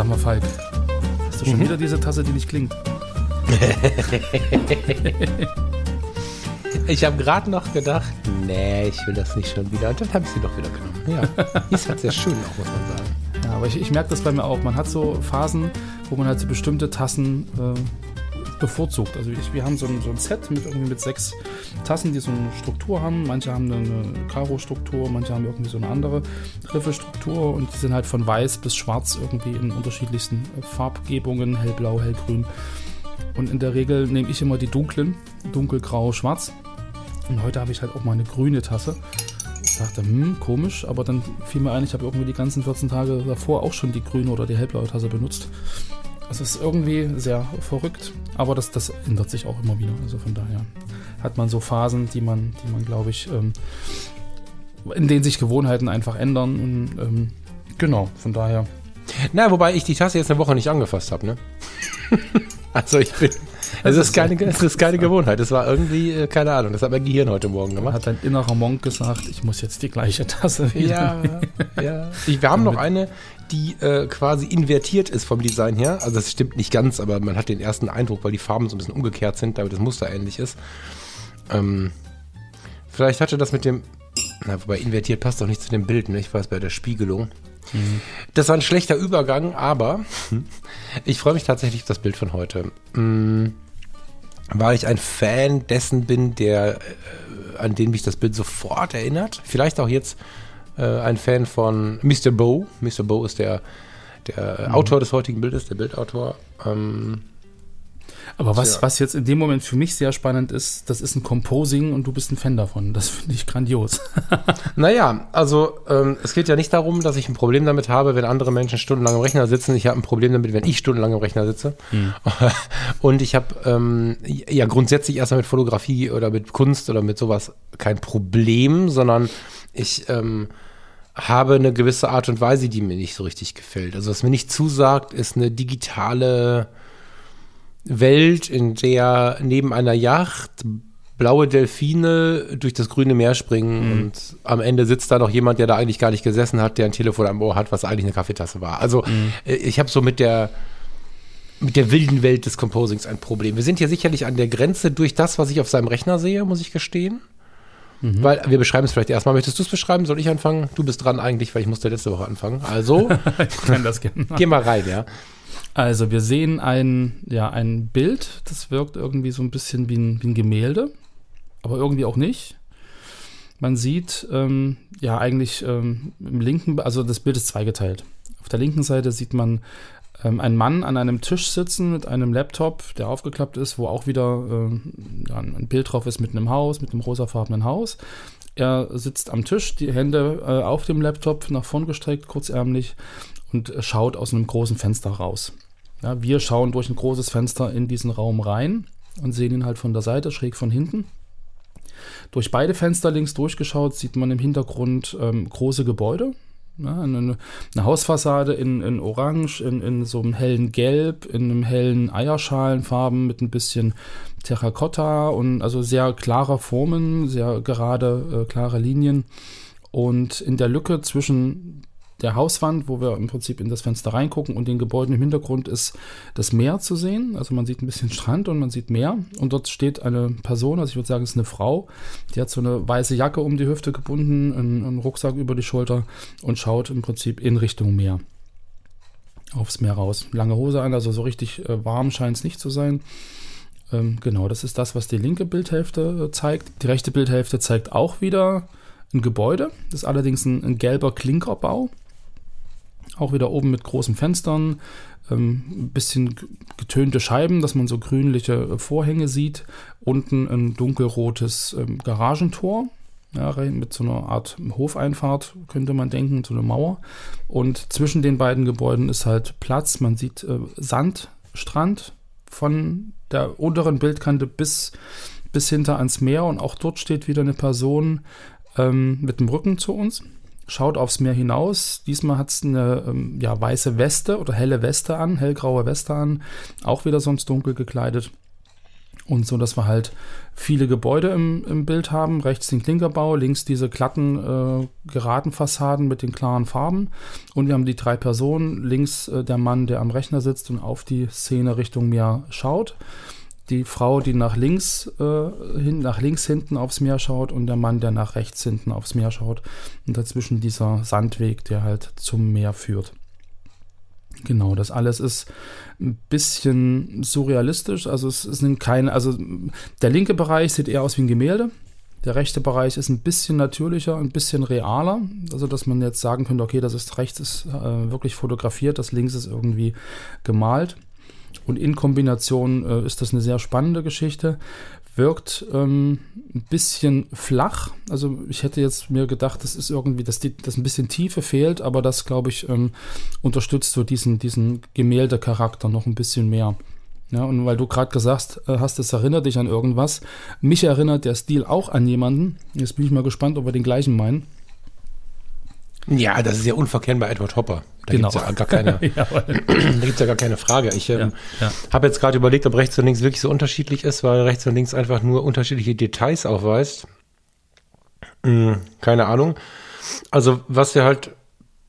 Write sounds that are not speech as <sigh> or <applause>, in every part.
Sag mal, Falk, hast du schon mhm. wieder diese Tasse, die nicht klingt? <laughs> ich habe gerade noch gedacht, nee, ich will das nicht schon wieder. Und dann habe ich sie doch wieder genommen. Ja, <laughs> ist halt sehr schön auch, muss man sagen. Ja, aber ich, ich merke das bei mir auch. Man hat so Phasen, wo man halt so bestimmte Tassen äh, bevorzugt. Also ich, wir haben so ein, so ein Set mit irgendwie mit sechs Tassen, die so eine Struktur haben. Manche haben eine Karo-Struktur, manche haben irgendwie so eine andere Griffelstruktur und die sind halt von weiß bis schwarz irgendwie in unterschiedlichsten Farbgebungen, hellblau, hellgrün. Und in der Regel nehme ich immer die dunklen, dunkelgrau, schwarz. Und heute habe ich halt auch mal eine grüne Tasse. Ich dachte, hm, komisch, aber dann fiel mir ein, ich habe irgendwie die ganzen 14 Tage davor auch schon die grüne oder die hellblaue Tasse benutzt. Es ist irgendwie sehr verrückt, aber das, das ändert sich auch immer wieder. Also von daher hat man so Phasen, die man, die man, glaube ich, ähm, in denen sich Gewohnheiten einfach ändern. Und ähm, genau, von daher. Na, wobei ich die Tasse jetzt eine Woche nicht angefasst habe, ne? <laughs> also ich bin. <laughs> Es ist, keine, es ist keine Gewohnheit. Es war irgendwie, äh, keine Ahnung, das hat mein Gehirn heute Morgen gemacht. Hat ein innerer Monk gesagt, ich muss jetzt die gleiche Tasse wieder. Ja, ja. Ich, wir haben noch eine, die äh, quasi invertiert ist vom Design her. Also das stimmt nicht ganz, aber man hat den ersten Eindruck, weil die Farben so ein bisschen umgekehrt sind, damit das Muster ähnlich ist. Ähm, vielleicht hatte das mit dem, na, wobei invertiert passt doch nicht zu dem Bild, ne? Ich weiß bei der Spiegelung. Mhm. Das war ein schlechter Übergang, aber <laughs> ich freue mich tatsächlich auf das Bild von heute. Mhm, weil ich ein Fan dessen bin, der, äh, an den mich das Bild sofort erinnert. Vielleicht auch jetzt äh, ein Fan von Mr. Bow. Mr. Bow ist der, der mhm. Autor des heutigen Bildes, der Bildautor. Ähm, aber was, ja. was jetzt in dem Moment für mich sehr spannend ist, das ist ein Composing und du bist ein Fan davon. Das finde ich grandios. <laughs> naja, also ähm, es geht ja nicht darum, dass ich ein Problem damit habe, wenn andere Menschen stundenlang im Rechner sitzen. Ich habe ein Problem damit, wenn ich stundenlang im Rechner sitze. Hm. <laughs> Und ich habe ähm, ja grundsätzlich erstmal mit Fotografie oder mit Kunst oder mit sowas kein Problem, sondern ich ähm, habe eine gewisse Art und Weise, die mir nicht so richtig gefällt. Also was mir nicht zusagt, ist eine digitale Welt, in der neben einer Yacht blaue Delfine durch das grüne Meer springen mhm. und am Ende sitzt da noch jemand, der da eigentlich gar nicht gesessen hat, der ein Telefon am Ohr hat, was eigentlich eine Kaffeetasse war. Also mhm. Äh, ich habe so mit der mit der wilden Welt des Composings ein Problem. Wir sind hier sicherlich an der Grenze durch das, was ich auf seinem Rechner sehe, muss ich gestehen. Mhm. Weil wir beschreiben es vielleicht erstmal. Möchtest du es beschreiben? Soll ich anfangen? Du bist dran eigentlich, weil ich musste letzte Woche anfangen. Also, <laughs> ich kann das gerne. Geh mal rein, ja. Also, wir sehen ein, ja, ein Bild, das wirkt irgendwie so ein bisschen wie ein, wie ein Gemälde, aber irgendwie auch nicht. Man sieht ähm, ja eigentlich ähm, im linken, also das Bild ist zweigeteilt. Auf der linken Seite sieht man ähm, einen Mann an einem Tisch sitzen mit einem Laptop, der aufgeklappt ist, wo auch wieder äh, ein Bild drauf ist mit einem Haus, mit einem rosafarbenen Haus. Er sitzt am Tisch, die Hände äh, auf dem Laptop nach vorn gestreckt, kurzärmlich und schaut aus einem großen Fenster raus. Ja, wir schauen durch ein großes Fenster in diesen Raum rein und sehen ihn halt von der Seite, schräg von hinten. Durch beide Fenster links durchgeschaut sieht man im Hintergrund ähm, große Gebäude, ja, eine, eine, Hausfassade in, in Orange, in, in so einem hellen Gelb, in einem hellen Eierschalenfarben mit ein bisschen Terrakotta und also sehr klare Formen, sehr gerade, äh, klare Linien. Und in der Lücke zwischen der Hauswand, wo wir im Prinzip in das Fenster reingucken und den Gebäuden im Hintergrund ist das Meer zu sehen. Also man sieht ein bisschen Strand und man sieht Meer und dort steht eine Person, also ich würde sagen, es ist eine Frau, die hat so eine weiße Jacke um die Hüfte gebunden, einen, einen Rucksack über die Schulter und schaut im Prinzip in Richtung Meer. Aufs Meer raus. Lange Hose an, also so richtig äh, warm scheint es nicht zu sein. Ähm, genau, das ist das, was die linke Bildhälfte äh, zeigt. Die rechte Bildhälfte zeigt auch wieder ein Gebäude. Das ist allerdings ein, ein gelber Klinkerbau. Auch wieder oben mit großen Fenstern, ähm, ein bisschen getönte Scheiben, dass man so grünliche äh, Vorhänge sieht. Unten ein dunkelrotes ähm, Garagentor. ja, mit so einer Art Hofeinfahrt, könnte man denken, so eine Mauer. Und zwischen den beiden Gebäuden ist halt Platz. Man sieht äh, Sandstrand von der unteren Bildkante bis, bis hinter ans Meer. Und auch dort steht wieder eine Person ähm, mit dem Rücken zu uns schaut aufs Meer hinaus. Diesmal hat es eine ähm, ja, weiße Weste oder helle Weste an, hellgraue Weste an, auch wieder sonst dunkel gekleidet. Und so, dass wir halt viele Gebäude im, im Bild haben. Rechts den Klinkerbau, links diese glatten, äh, geraden Fassaden mit den klaren Farben. Und wir haben die drei Personen. Links äh, der Mann, der am Rechner sitzt und auf die Szene Richtung Meer schaut. Die Frau, die nach links, äh, hin, nach links hinten aufs Meer schaut und der Mann, der nach rechts hinten aufs Meer schaut. Und dazwischen dieser Sandweg, der halt zum Meer führt. Genau, das alles ist ein bisschen surrealistisch. Also es sind keine, also der linke Bereich sieht eher aus wie ein Gemälde. Der rechte Bereich ist ein bisschen natürlicher, ein bisschen realer. Also dass man jetzt sagen könnte, okay, das ist rechts ist äh, wirklich fotografiert, das links ist irgendwie gemalt. Und in Kombination äh, ist das eine sehr spannende Geschichte wirkt ähm, ein bisschen flach. Also ich hätte jetzt mir gedacht, das ist irgendwie, dass, die, dass ein bisschen Tiefe fehlt, aber das, glaube ich, ähm, unterstützt so diesen, diesen Gemäldecharakter noch ein bisschen mehr. Ja, und weil du gerade gesagt äh, hast, es erinnert dich an irgendwas. Mich erinnert der Stil auch an jemanden. Jetzt bin ich mal gespannt, ob wir den gleichen meinen. Ja, das ist ja unverkennbar Edward Hopper. Da genau. gibt es ja gar keine, <laughs> ja, ja gar keine Frage. Ich ähm, ja, ja. habe jetzt gerade überlegt, ob rechts und links wirklich so unterschiedlich ist, weil rechts und links einfach nur unterschiedliche Details aufweist. Hm, keine Ahnung. Also was wir halt,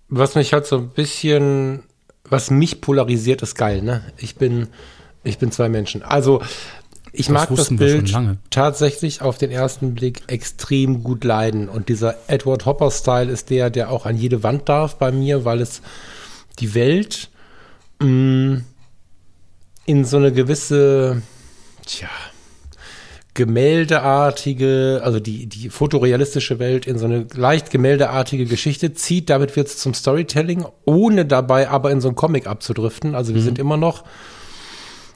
was mich halt so ein bisschen, was mich polarisiert, ist geil. Ne? Ich bin, ich bin zwei Menschen. Also ich das mag das Bild tatsächlich auf den ersten Blick extrem gut leiden. Und dieser Edward Hopper-Style ist der, der auch an jede Wand darf bei mir, weil es die Welt mh, mm, in so eine gewisse, tja, gemäldeartige, also die, die fotorealistische Welt in so eine leicht gemäldeartige Geschichte zieht. Damit wird es zum Storytelling, ohne dabei aber in so ein Comic abzudriften. Also wir mhm. sind immer noch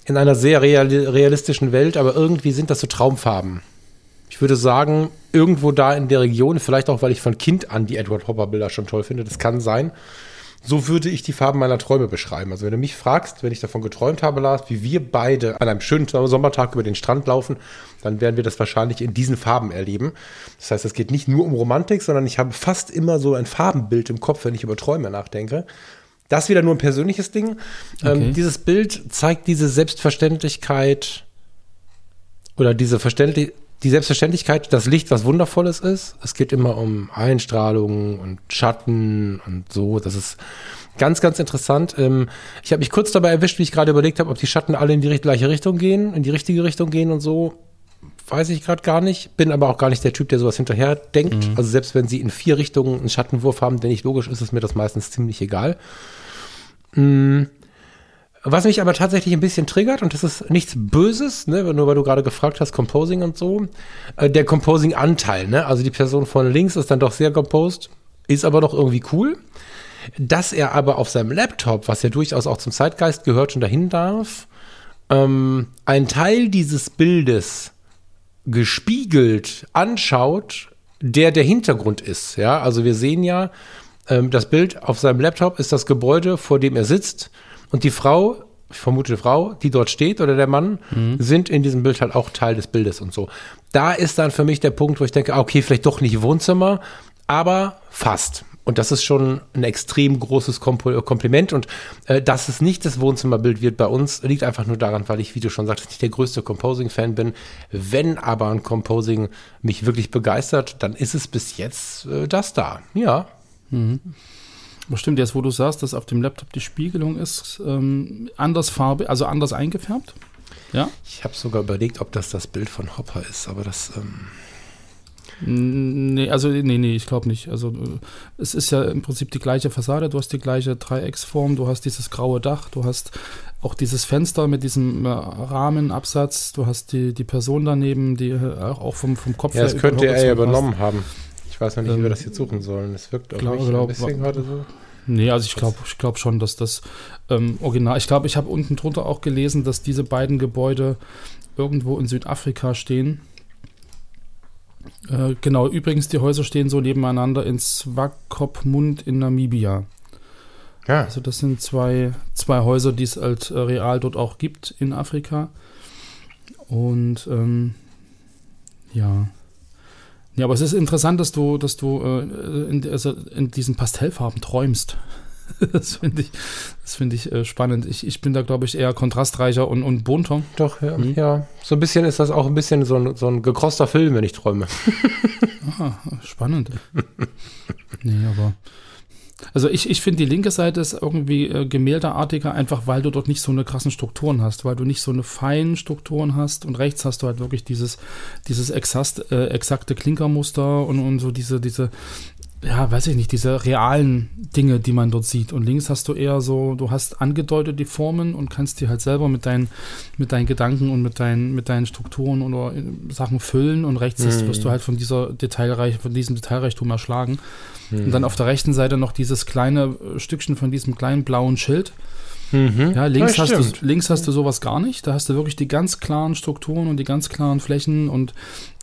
in einer sehr real, realistischen Welt, aber irgendwie sind das so Traumfarben. Ich würde sagen, irgendwo da in der Region, vielleicht auch, weil ich von Kind an die Edward Hopper Bilder schon toll finde, das kann sein. So würde ich die Farben meiner Träume beschreiben. Also wenn du mich fragst, wenn ich davon geträumt habe, Lars, wie wir beide an einem schönen Sommertag über den Strand laufen, dann werden wir das wahrscheinlich in diesen Farben erleben. Das heißt, es geht nicht nur um Romantik, sondern ich habe fast immer so ein Farbenbild im Kopf, wenn ich über Träume nachdenke. Das wieder nur ein persönliches Ding. Ähm, okay. Ähm, dieses Bild zeigt diese Selbstverständlichkeit oder diese Verständlich die Selbstverständlichkeit, dass Licht was Wundervolles ist. Es geht immer um Einstrahlung und Schatten und so. Das ist ganz, ganz interessant. Ähm, ich habe mich kurz dabei erwischt, wie ich gerade überlegt habe, ob die Schatten alle in die gleiche Richtung gehen, in die richtige Richtung gehen und so. Weiß ich gerade gar nicht. Bin aber auch gar nicht der Typ, der sowas hinterher denkt. Mhm. Also selbst wenn sie in vier Richtungen einen Schattenwurf haben, der nicht logisch ist, ist mir das meistens ziemlich egal. Mhm. Was mich aber tatsächlich ein bisschen triggert, und das ist nichts Böses, ne, nur weil du gerade gefragt hast, Composing und so, äh, der Composing-Anteil, ne? Also die Person von links ist dann doch sehr composed, ist aber doch irgendwie cool. Dass er aber auf seinem Laptop, was ja durchaus auch zum Zeitgeist gehört, schon dahin darf, ähm, einen Teil dieses Bildes gespiegelt anschaut, der der Hintergrund ist. Ja, also wir sehen ja, ähm, das Bild auf seinem Laptop ist das Gebäude, vor dem er sitzt. Und die Frau, ich vermute die Frau, die dort steht oder der Mann, mhm. sind in diesem Bild halt auch Teil des Bildes und so. Da ist dann für mich der Punkt, wo ich denke, ah, okay, vielleicht doch nicht Wohnzimmer, aber fast. Und das ist schon ein extrem großes Kompliment. Und äh, dass es nicht das Wohnzimmerbild wird bei uns, liegt einfach nur daran, weil ich, wie du schon sagtest, nicht der größte Composing-Fan bin. Wenn aber ein Composing mich wirklich begeistert, dann ist es bis jetzt äh, das da. Ja. Mhm. Stimmt, jetzt wo du sagst, dass auf dem Laptop die Spiegelung ist, ähm, anders Farbe, also anders eingefärbt. Ja. Ich habe sogar überlegt, ob das das Bild von Hopper ist, aber das. Ähm Nee, also nee, nee, ich glaube nicht. Also es ist ja im Prinzip die gleiche Fassade, du hast die gleiche Dreiecksform, du hast dieses graue Dach, du hast auch dieses Fenster mit diesem äh, Rahmenabsatz, du hast die, die Person daneben, die äh, auch vom, vom Kopf ja, das könnte er ja übernommen haben. Ich weiß noch nicht, ähm, wie wir das jetzt suchen sollen. Es wirkt auch glaub, nicht glaub, ein bisschen gerade so. Nee, also ich glaube ich glaub schon, dass das ähm, Original, ich glaube, ich habe unten drunter auch gelesen, dass diese beiden Gebäude irgendwo in Südafrika stehen. Äh, genau, übrigens, die Häuser stehen so nebeneinander in Swakopmund in Namibia. Ja. Also das sind zwei, zwei Häuser, die es als äh, real dort auch gibt in Afrika. Und ähm, ja. Ja, aber es ist interessant, dass du, dass du äh, in, also in diesen Pastellfarben träumst. <laughs> das finde ich, das find ich äh, spannend. Ich, ich bin da, glaube ich, eher kontrastreicher und, und bunter. Doch, ja, mhm. ja. So ein bisschen ist das auch ein bisschen so ein, so ein gekrosster Film, wenn ich träume. <laughs> ah, spannend. nee, aber also ich, ich finde, die linke Seite ist irgendwie äh, gemäldeartiger, einfach weil du dort nicht so eine krassen Strukturen hast, weil du nicht so eine feinen Strukturen hast und rechts hast du halt wirklich dieses, dieses exakt, äh, exakte Klinkermuster und, und so diese, diese, ja, weiß ich nicht, diese realen Dinge, die man dort sieht. Und links hast du eher so, du hast angedeutet die Formen und kannst die halt selber mit deinen, mit deinen Gedanken und mit deinen, mit deinen Strukturen oder äh, Sachen füllen und rechts mhm. wirst du halt von dieser Detailreich, von diesem Detailreichtum erschlagen. Mhm. Und dann auf der rechten Seite noch dieses kleine äh, Stückchen von diesem kleinen blauen Schild. Mhm. Ja, links, ja, hast du, links hast du sowas gar nicht. Da hast du wirklich die ganz klaren Strukturen und die ganz klaren Flächen und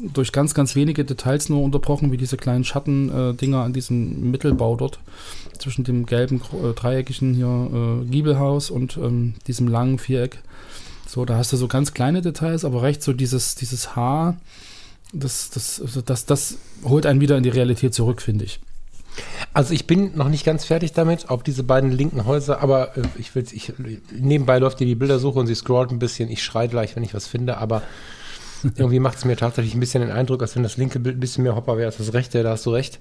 durch ganz, ganz wenige Details nur unterbrochen, wie diese kleinen Schattendinger äh, an diesem Mittelbau dort zwischen dem gelben äh, dreieckigen hier äh, Giebelhaus und ähm, diesem langen Viereck. So, da hast du so ganz kleine Details, aber rechts so dieses, dieses Haar, das, das, also das, das holt einen wieder in die Realität zurück, finde ich. Also ich bin noch nicht ganz fertig damit, ob diese beiden linken Häuser, aber äh, ich will ich nebenbei läuft dir die Bildersuche und sie scrollt ein bisschen. Ich schreie gleich, wenn ich was finde, aber <laughs> irgendwie macht es mir tatsächlich ein bisschen den Eindruck, als wenn das linke Bild ein bisschen mehr Hopper wäre als das rechte, da hast du recht.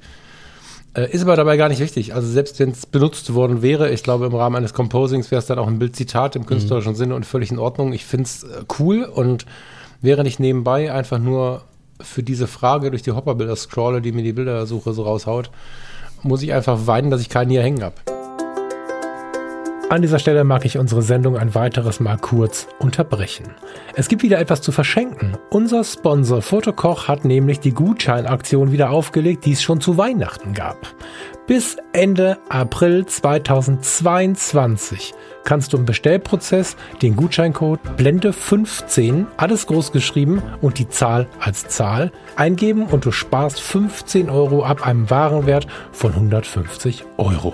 Äh, ist aber dabei gar nicht wichtig. Also selbst wenn es benutzt worden wäre, ich glaube im Rahmen eines Composings wäre es dann auch ein Bildzitat im künstlerischen mhm. Sinne und völlig in Ordnung. Ich finde es äh, cool und wäre nicht nebenbei einfach nur für diese Frage durch die Hopperbilder scrolle, die mir die Bildersuche so raushaut, muss ich einfach weinen, dass ich keinen hier hängen habe. An dieser Stelle mag ich unsere Sendung ein weiteres Mal kurz unterbrechen. Es gibt wieder etwas zu verschenken. Unser Sponsor Fotokoch hat nämlich die Gutscheinaktion wieder aufgelegt, die es schon zu Weihnachten gab. Bis Ende April 2022 kannst du im Bestellprozess den Gutscheincode Blende15, alles groß geschrieben und die Zahl als Zahl eingeben und du sparst 15 Euro ab einem Warenwert von 150 Euro.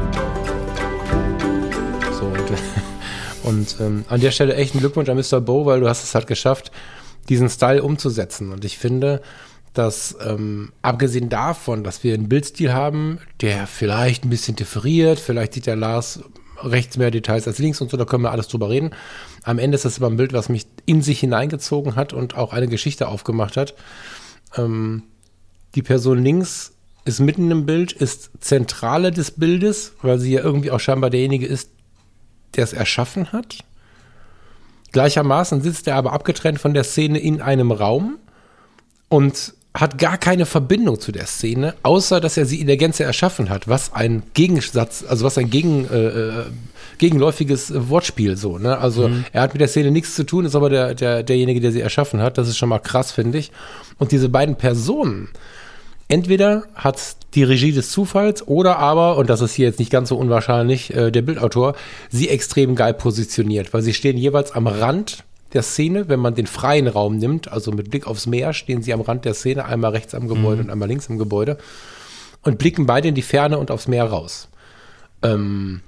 Und ähm, an der Stelle echt ein Glückwunsch an Mr. Bo, weil du hast es halt geschafft, diesen Style umzusetzen. Und ich finde, dass ähm, abgesehen davon, dass wir einen Bildstil haben, der vielleicht ein bisschen differiert, vielleicht sieht der Lars rechts mehr Details als links und so, da können wir alles drüber reden. Am Ende ist das aber ein Bild, was mich in sich hineingezogen hat und auch eine Geschichte aufgemacht hat. Ähm, die Person links ist mitten im Bild, ist Zentrale des Bildes, weil sie ja irgendwie auch scheinbar derjenige ist, der es erschaffen hat. Gleichermaßen sitzt er aber abgetrennt von der Szene in einem Raum und hat gar keine Verbindung zu der Szene, außer dass er sie in der Gänze erschaffen hat, was ein Gegensatz, also was ein gegen, äh, äh gegenläufiges Wortspiel so, ne? Also mhm. er hat mit der Szene nichts zu tun, ist aber der, der, derjenige, der sie erschaffen hat. Das ist schon mal krass, finde ich. Und diese beiden Personen, entweder hat die Regie des Zufalls oder aber, und das ist hier jetzt nicht ganz so unwahrscheinlich, äh, der Bildautor, sie extrem geil positioniert, weil sie stehen jeweils am Rand der Szene, wenn man den freien Raum nimmt, also mit Blick aufs Meer, stehen sie am Rand der Szene, einmal rechts am Gebäude mhm. und einmal links im Gebäude und blicken beide in die Ferne und aufs Meer raus. Ähm,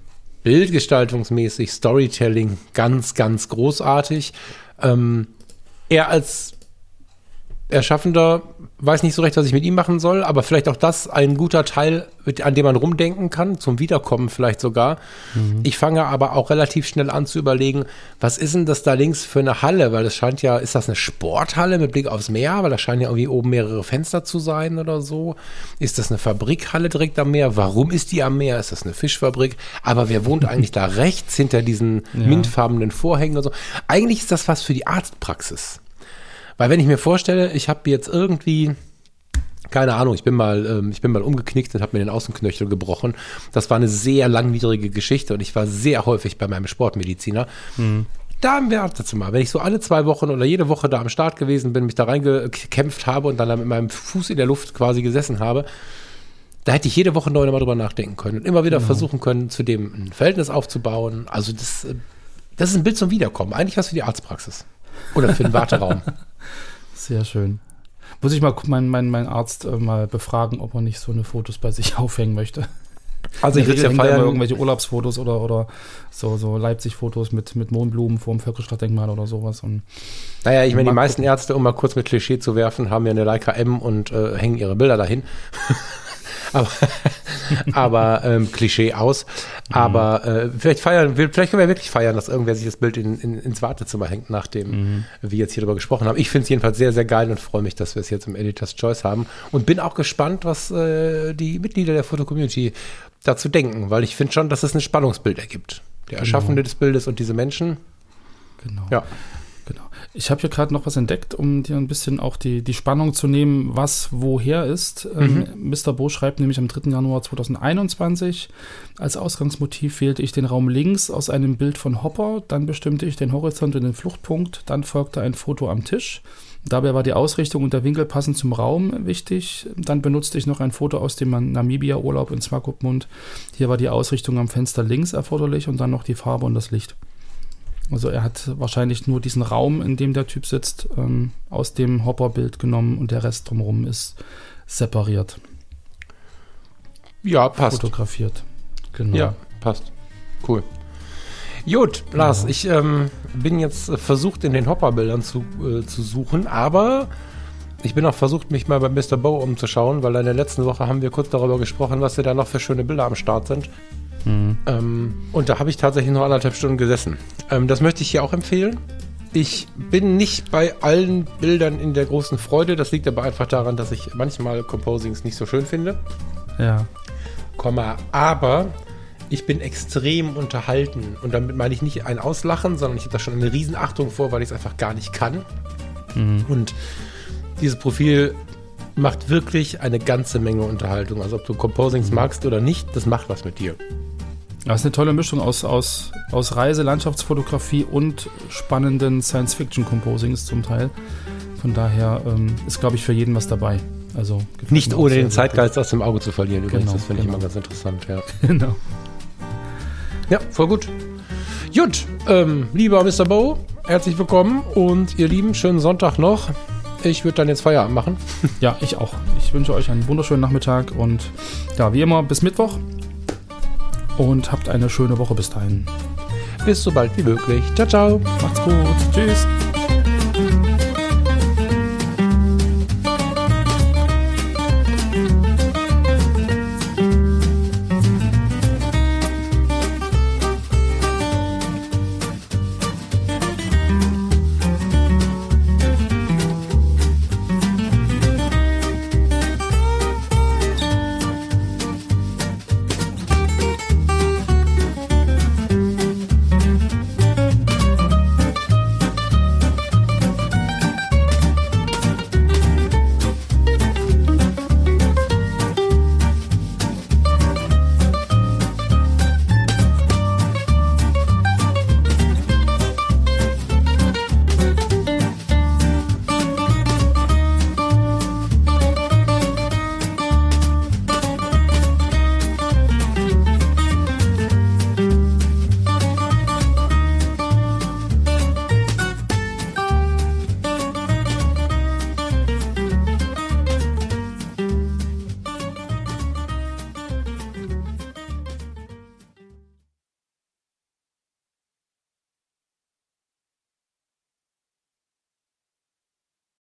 bildgestaltungsmäßig, Storytelling, ganz, ganz großartig. Ähm, er als Erschaffender weiß nicht so recht, was ich mit ihm machen soll, aber vielleicht auch das ein guter Teil, an dem man rumdenken kann, zum Wiederkommen vielleicht sogar. Mhm. Ich fange aber auch relativ schnell an zu überlegen, was ist denn das da links für eine Halle? Weil das scheint ja, ist das eine Sporthalle mit Blick aufs Meer? Weil da scheinen ja irgendwie oben mehrere Fenster zu sein oder so. Ist das eine Fabrikhalle direkt am Meer? Warum ist die am Meer? Ist das eine Fischfabrik? Aber wer wohnt eigentlich da rechts hinter diesen <laughs> ja. mintfarbenen Vorhängen und so? Eigentlich ist das was für die Arztpraxis. Weil wenn ich mir vorstelle, ich habe jetzt irgendwie keine Ahnung, ich bin mal, ähm, ich bin mal umgeknickt und habe mir den Außenknöchel gebrochen. Das war eine sehr langwierige Geschichte und ich war sehr häufig bei meinem Sportmediziner. Mhm. Da im Wartezimmer, wenn ich so alle zwei Wochen oder jede Woche da am Start gewesen bin, mich da reingekämpft habe und dann mit meinem Fuß in der Luft quasi gesessen habe, da hätte ich jede Woche neu nochmal drüber nachdenken können und immer wieder genau. versuchen können, zu dem ein Verhältnis aufzubauen. Also das, äh, das ist ein Bild zum Wiederkommen. Eigentlich was für die Arztpraxis. Oder für den <laughs> Warteraum. Sehr schön. Muss ich mal meinen mein, mein Arzt äh, mal befragen, ob er nicht so eine Fotos bei sich <laughs> aufhängen möchte. Also ich würde ja feiern. irgendwelche Urlaubsfotos oder, oder so, so Leipzig-Fotos mit, mit Mohnblumen vor dem Völkerschlachtdenkmal oder sowas. Und naja, ich meine, die meisten Ärzte, um mal kurz mit Klischee zu werfen, haben ja eine Leica M und äh, hängen ihre Bilder dahin. <laughs> aber, aber ähm, Klischee aus. Aber äh, vielleicht feiern, vielleicht können wir wirklich feiern, dass irgendwer sich das Bild in, in, ins Wartezimmer hängt, nachdem mhm. wir jetzt hier darüber gesprochen haben. Ich finde es jedenfalls sehr, sehr geil und freue mich, dass wir es jetzt im Editor's Choice haben. Und bin auch gespannt, was äh, die Mitglieder der Foto-Community dazu denken, weil ich finde schon, dass es ein Spannungsbild ergibt. Der genau. Erschaffende genau. des Bildes und diese Menschen. Genau. Ja. Ich habe hier gerade noch was entdeckt, um dir ein bisschen auch die, die Spannung zu nehmen, was woher ist. Ähm, mhm. Ähm, Mr. Bo schreibt nämlich am 3. Januar 2021, als Ausgangsmotiv wählte ich den Raum links aus einem Bild von Hopper, dann bestimmte ich den Horizont und den Fluchtpunkt, dann folgte ein Foto am Tisch. Dabei war die Ausrichtung und der Winkel passend zum Raum wichtig. Dann benutzte ich noch ein Foto aus dem Namibia-Urlaub in Swakopmund. Hier war die Ausrichtung am Fenster links erforderlich und dann noch die Farbe und das Licht. Also er hat wahrscheinlich nur diesen Raum, in dem der Typ sitzt, ähm, aus dem Hopper-Bild genommen und der Rest drumherum ist separiert. Ja, passt. Fotografiert. Genau. Ja, passt. Cool. Gut, Lars, genau. ich ähm, bin jetzt versucht, in den Hopper-Bildern zu, äh, zu suchen, aber ich bin auch versucht, mich mal bei Mr. Bow umzuschauen, weil in der letzten Woche haben wir kurz darüber gesprochen, was da noch für schöne Bilder am Start sind. Mhm. Ähm, und da habe ich tatsächlich noch anderthalb Stunden gesessen. Ähm, das möchte ich hier auch empfehlen. Ich bin nicht bei allen Bildern in der großen Freude. Das liegt aber einfach daran, dass ich manchmal Composings nicht so schön finde. Ja. Komma, aber ich bin extrem unterhalten. Und damit meine ich nicht ein Auslachen, sondern ich habe da schon eine Riesenachtung vor, weil ich es einfach gar nicht kann. Mhm. Und dieses Profil macht wirklich eine ganze Menge Unterhaltung. Also ob du Composings mhm. magst oder nicht, das macht was mit dir. Das ist eine tolle Mischung aus, aus, aus Reise, Landschaftsfotografie und spannenden Science-Fiction-Composings zum Teil. Von daher ähm, ist, glaube ich, für jeden was dabei. Also Nicht ohne den Zeitgeist aus dem Auge zu verlieren, übrigens. Genau, das finde genau. ich immer ganz interessant, ja. <laughs> Genau. Ja, voll gut. Gut, ähm, lieber Mr. Bow, herzlich willkommen und ihr Lieben, schönen Sonntag noch. Ich würde dann jetzt Feierabend machen. Ja, ich auch. Ich wünsche euch einen wunderschönen Nachmittag und ja, wie immer, bis Mittwoch und habt eine schöne Woche bis dahin. Bis so bald wie möglich. Ciao, ciao. Macht's gut. Tschüss.